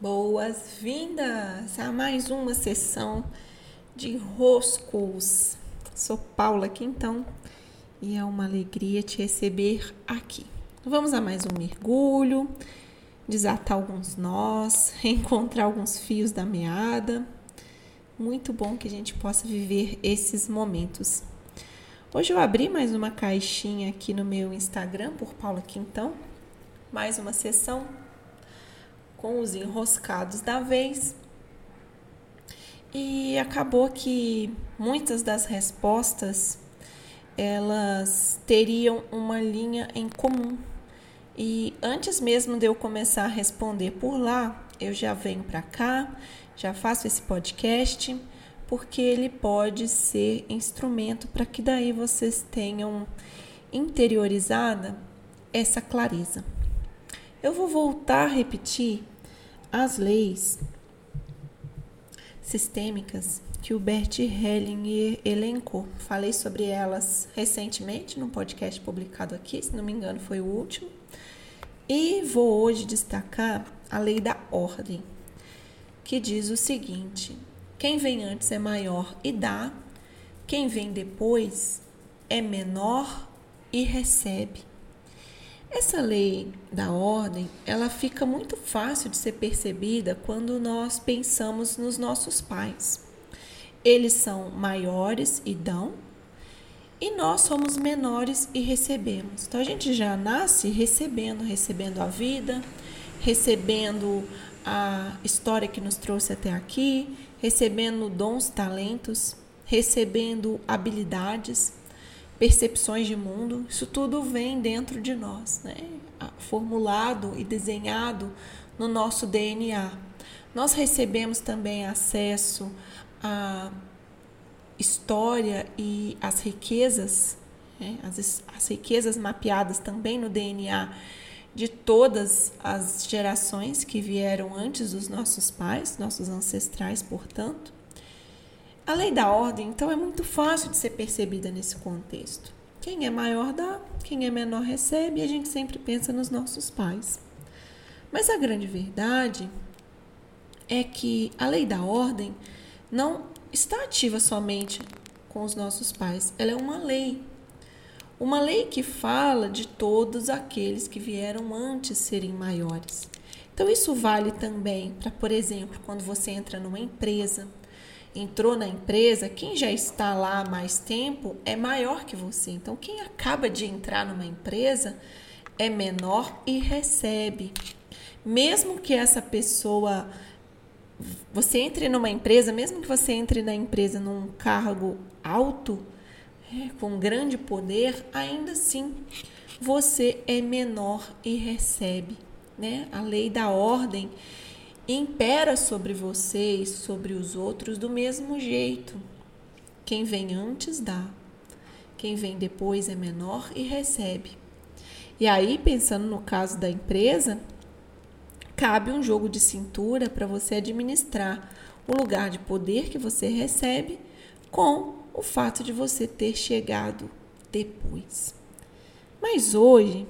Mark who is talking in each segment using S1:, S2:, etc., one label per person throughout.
S1: Boas-vindas a mais uma sessão de roscos. Sou Paula aqui então e é uma alegria te receber aqui. Vamos a mais um mergulho, desatar alguns nós, reencontrar alguns fios da meada. Muito bom que a gente possa viver esses momentos. Hoje eu abri mais uma caixinha aqui no meu Instagram por Paula Quintão, mais uma sessão com os enroscados da vez. E acabou que muitas das respostas elas teriam uma linha em comum. E antes mesmo de eu começar a responder por lá, eu já venho para cá, já faço esse podcast, porque ele pode ser instrumento para que daí vocês tenham interiorizada essa clareza. Eu vou voltar a repetir as leis sistêmicas que o Bert Hellinger elencou. Falei sobre elas recentemente num podcast publicado aqui, se não me engano, foi o último. E vou hoje destacar a lei da ordem, que diz o seguinte: quem vem antes é maior e dá, quem vem depois é menor e recebe. Essa lei da ordem, ela fica muito fácil de ser percebida quando nós pensamos nos nossos pais. Eles são maiores e dão, e nós somos menores e recebemos. Então a gente já nasce recebendo, recebendo a vida, recebendo a história que nos trouxe até aqui, recebendo dons, talentos, recebendo habilidades percepções de mundo, isso tudo vem dentro de nós, né? formulado e desenhado no nosso DNA. Nós recebemos também acesso à história e às riquezas, né? as, as riquezas mapeadas também no DNA de todas as gerações que vieram antes dos nossos pais, nossos ancestrais, portanto. A lei da ordem, então, é muito fácil de ser percebida nesse contexto. Quem é maior dá, quem é menor recebe, e a gente sempre pensa nos nossos pais. Mas a grande verdade é que a lei da ordem não está ativa somente com os nossos pais, ela é uma lei. Uma lei que fala de todos aqueles que vieram antes serem maiores. Então, isso vale também para, por exemplo, quando você entra numa empresa entrou na empresa, quem já está lá há mais tempo é maior que você. Então, quem acaba de entrar numa empresa é menor e recebe. Mesmo que essa pessoa você entre numa empresa, mesmo que você entre na empresa num cargo alto, é, com grande poder, ainda assim você é menor e recebe. Né? A lei da ordem impera sobre você e sobre os outros do mesmo jeito. Quem vem antes dá, quem vem depois é menor e recebe. E aí, pensando no caso da empresa, cabe um jogo de cintura para você administrar o lugar de poder que você recebe com o fato de você ter chegado depois. Mas hoje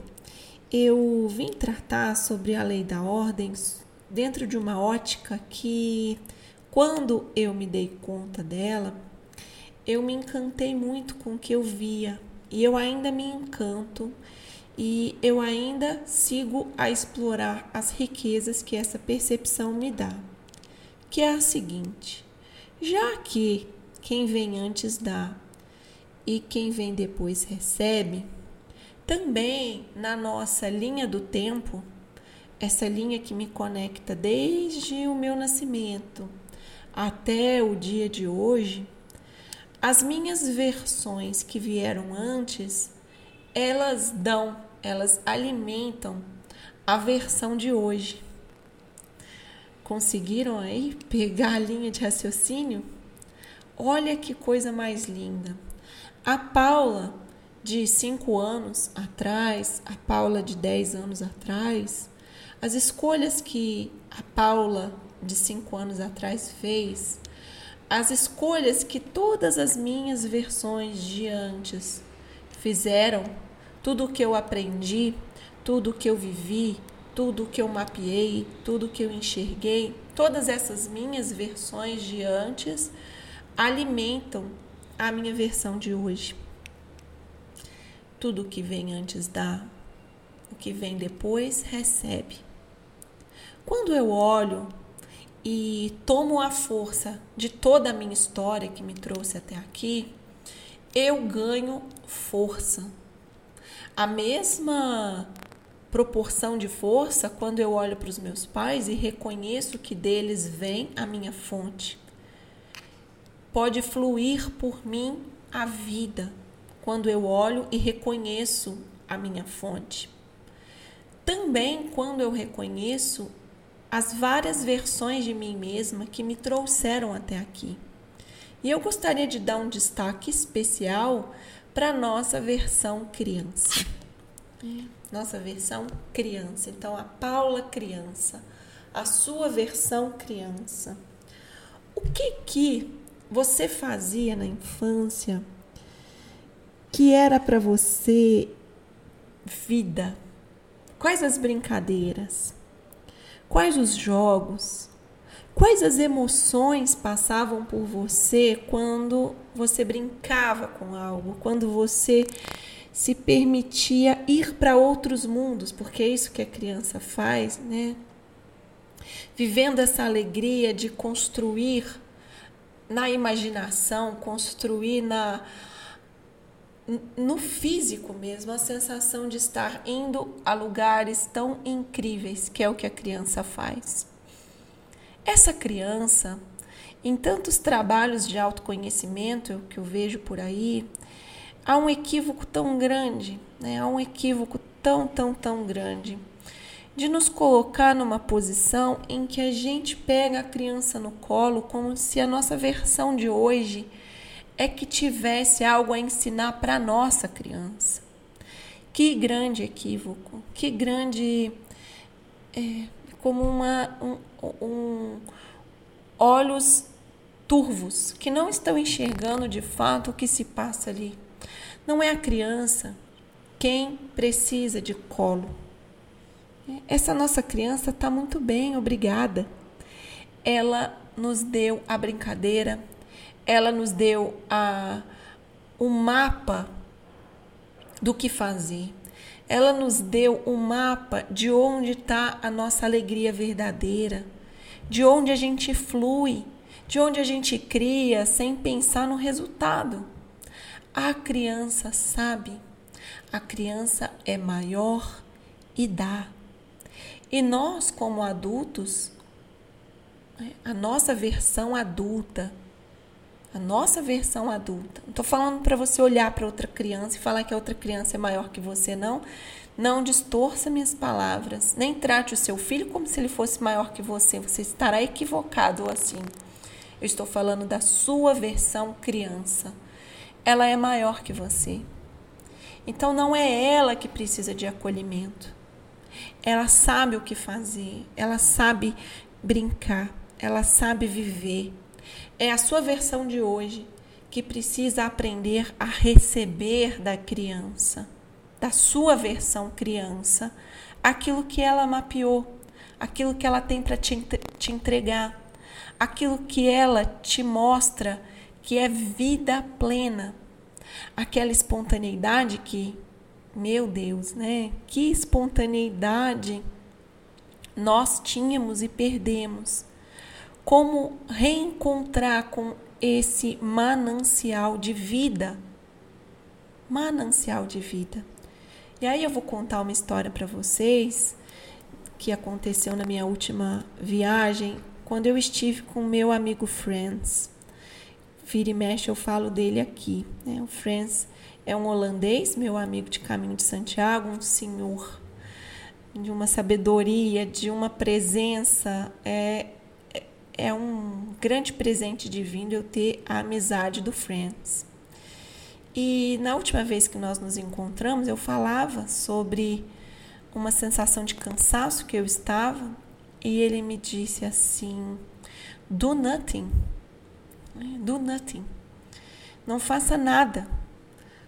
S1: eu vim tratar sobre a lei da ordem dentro de uma ótica que, quando eu me dei conta dela, eu me encantei muito com o que eu via. E eu ainda me encanto e eu ainda sigo a explorar as riquezas que essa percepção me dá, que é a seguinte: já que quem vem antes dá e quem vem depois recebe, também na nossa linha do tempo essa linha que me conecta desde o meu nascimento até o dia de hoje, as minhas versões que vieram antes, elas dão, elas alimentam a versão de hoje. Conseguiram aí pegar a linha de raciocínio? Olha que coisa mais linda. A Paula de 5 anos atrás, a Paula de 10 anos atrás, as escolhas que a Paula, de cinco anos atrás, fez, as escolhas que todas as minhas versões de antes fizeram, tudo o que eu aprendi, tudo o que eu vivi, tudo que eu mapeei, tudo que eu enxerguei, todas essas minhas versões de antes alimentam a minha versão de hoje. Tudo que vem antes dá, o que vem depois recebe. Quando eu olho e tomo a força de toda a minha história que me trouxe até aqui, eu ganho força. A mesma proporção de força quando eu olho para os meus pais e reconheço que deles vem a minha fonte. Pode fluir por mim a vida quando eu olho e reconheço a minha fonte. Também quando eu reconheço as várias versões de mim mesma que me trouxeram até aqui. E eu gostaria de dar um destaque especial para nossa versão criança. Nossa versão criança. Então, a Paula criança, a sua versão criança. O que que você fazia na infância que era para você vida? Quais as brincadeiras? Quais os jogos? Quais as emoções passavam por você quando você brincava com algo, quando você se permitia ir para outros mundos, porque é isso que a criança faz, né? Vivendo essa alegria de construir na imaginação, construir na no físico mesmo, a sensação de estar indo a lugares tão incríveis, que é o que a criança faz. Essa criança, em tantos trabalhos de autoconhecimento que eu vejo por aí, há um equívoco tão grande, né? há um equívoco tão, tão, tão grande de nos colocar numa posição em que a gente pega a criança no colo como se a nossa versão de hoje é que tivesse algo a ensinar para nossa criança. Que grande equívoco, que grande. É, como uma, um, um, olhos turvos que não estão enxergando de fato o que se passa ali. Não é a criança quem precisa de colo. Essa nossa criança está muito bem, obrigada. Ela nos deu a brincadeira, ela nos deu a, o mapa do que fazer. Ela nos deu um mapa de onde está a nossa alegria verdadeira, de onde a gente flui, de onde a gente cria sem pensar no resultado. A criança sabe, a criança é maior e dá. E nós, como adultos, né, a nossa versão adulta, a nossa versão adulta. Não estou falando para você olhar para outra criança e falar que a outra criança é maior que você, não. Não distorça minhas palavras. Nem trate o seu filho como se ele fosse maior que você. Você estará equivocado assim. Eu estou falando da sua versão criança ela é maior que você. Então não é ela que precisa de acolhimento. Ela sabe o que fazer, ela sabe brincar, ela sabe viver. É a sua versão de hoje que precisa aprender a receber da criança, da sua versão criança, aquilo que ela mapeou, aquilo que ela tem para te, entregar, aquilo que ela te mostra que é vida plena. Aquela espontaneidade que, meu Deus, né? Que espontaneidade nós tínhamos e perdemos. Como reencontrar com esse manancial de vida? Manancial de vida. E aí eu vou contar uma história para vocês que aconteceu na minha última viagem, quando eu estive com meu amigo Friends. Vira e mexe, eu falo dele aqui. Né? O Franz é um holandês, meu amigo de caminho de Santiago, um senhor de uma sabedoria, de uma presença. É, é um grande presente divino eu ter a amizade do Franz. E na última vez que nós nos encontramos, eu falava sobre uma sensação de cansaço que eu estava e ele me disse assim: do nothing. Do nothing. Não faça nada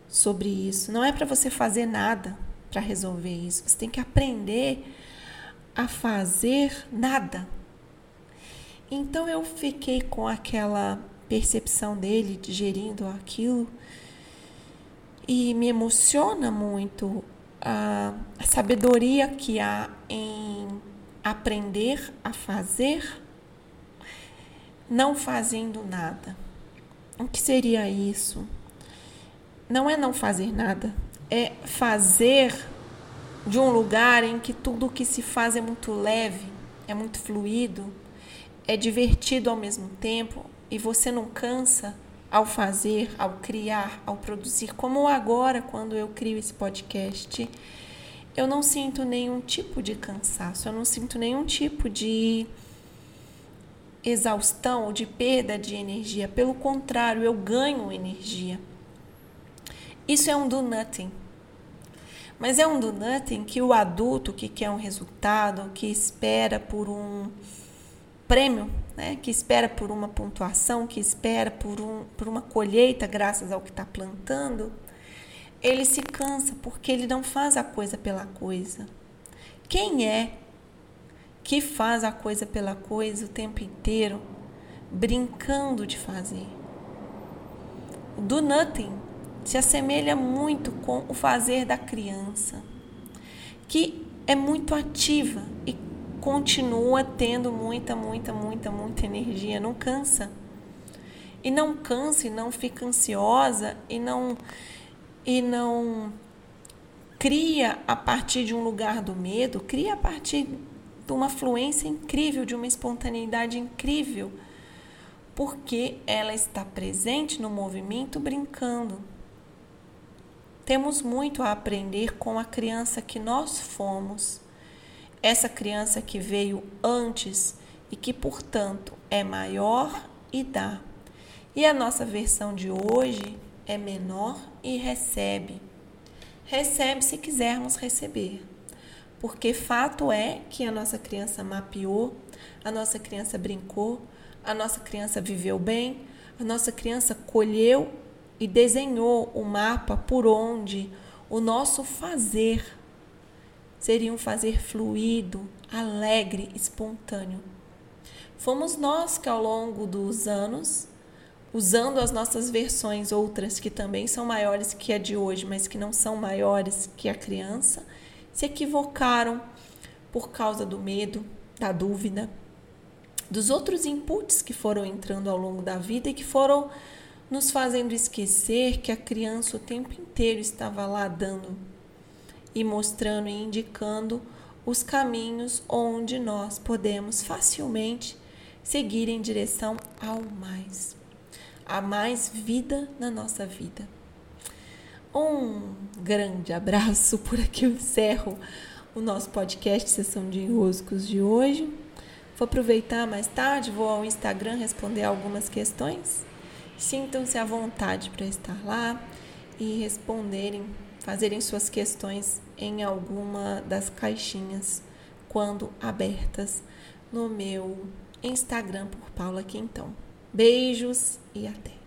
S1: sobre isso. Não é para você fazer nada para resolver isso. Você tem que aprender a fazer nada. Então eu fiquei com aquela percepção dele digerindo aquilo e me emociona muito a, sabedoria que há em aprender a fazer não fazendo nada. O que seria isso? Não é não fazer nada, é fazer de um lugar em que tudo o que se faz é muito leve, é muito fluido, é divertido ao mesmo tempo e você não cansa ao fazer, ao criar, ao produzir, como agora quando eu crio esse podcast, eu não sinto nenhum tipo de cansaço, eu não sinto nenhum tipo de exaustão ou de perda de energia. Pelo contrário, eu ganho energia. Isso é um do nothing. Mas é um do nothing que o adulto que quer um resultado, que espera por um prêmio, né? que espera por uma pontuação, que espera por, um, por uma colheita graças ao que está plantando, ele se cansa porque ele não faz a coisa pela coisa. Quem é que faz a coisa pela coisa o tempo inteiro, brincando de fazer? O do nothing se assemelha muito com o fazer da criança, que é muito ativa continua tendo muita, muita, muita, muita energia, não cansa. E não cansa e não fica ansiosa e não e não cria a partir de um lugar do medo, cria a partir de uma fluência incrível, de uma espontaneidade incrível, porque ela está presente no movimento brincando. Temos muito a aprender com a criança que nós fomos essa criança que veio antes e que, portanto, é maior e dá. E a nossa versão de hoje é menor e recebe. Recebe se quisermos receber. Porque fato é que a nossa criança mapeou, a nossa criança brincou, a nossa criança viveu bem, a nossa criança colheu e desenhou o mapa por onde o nosso fazer seria um fazer fluido, alegre, espontâneo. Fomos nós que, ao longo dos anos, usando as nossas versões, outras que também são maiores que a de hoje, mas que não são maiores que a criança, se equivocaram por causa do medo, da dúvida, dos outros inputs que foram entrando ao longo da vida e que foram nos fazendo esquecer que a criança o tempo inteiro estava lá dando e mostrando e indicando os caminhos onde nós podemos facilmente seguir em direção ao mais, a mais vida na nossa vida. Um grande abraço, por aqui eu encerro o nosso podcast Sessão de Enroscos de hoje. Vou aproveitar mais tarde, vou ao Instagram responder algumas questões. Sintam-se à vontade para estar lá e responderem fazerem suas questões em alguma das caixinhas quando abertas no meu Instagram por Paula Quintão. Beijos e até!